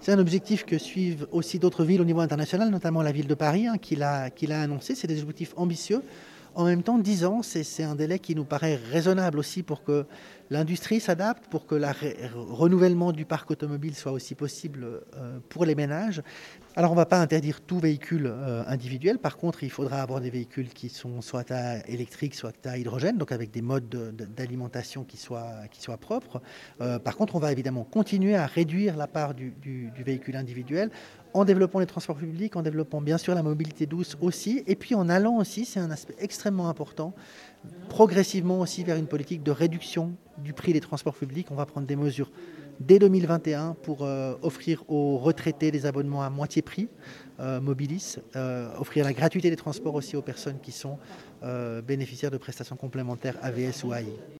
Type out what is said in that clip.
C'est un objectif que suivent aussi d'autres villes au niveau international, notamment la ville de Paris, hein, qui l'a annoncé. C'est des objectifs ambitieux. En même temps, 10 ans, c'est un délai qui nous paraît raisonnable aussi pour que l'industrie s'adapte, pour que le renouvellement du parc automobile soit aussi possible euh, pour les ménages. Alors on ne va pas interdire tout véhicule euh, individuel, par contre il faudra avoir des véhicules qui sont soit à électrique, soit à hydrogène, donc avec des modes d'alimentation qui soient, propres. Euh, par contre on va évidemment continuer à réduire la part du véhicule individuel en développant les transports publics, en développant bien sûr la mobilité douce aussi, et puis en allant aussi, c'est un aspect extrêmement important, progressivement aussi vers une politique de réduction du prix des transports publics. On va prendre des mesures dès 2021 pour euh, offrir aux retraités des abonnements à moitié prix, euh, Mobilis, euh, offrir la gratuité des transports aussi aux personnes qui sont bénéficiaires de prestations complémentaires AVS ou AI.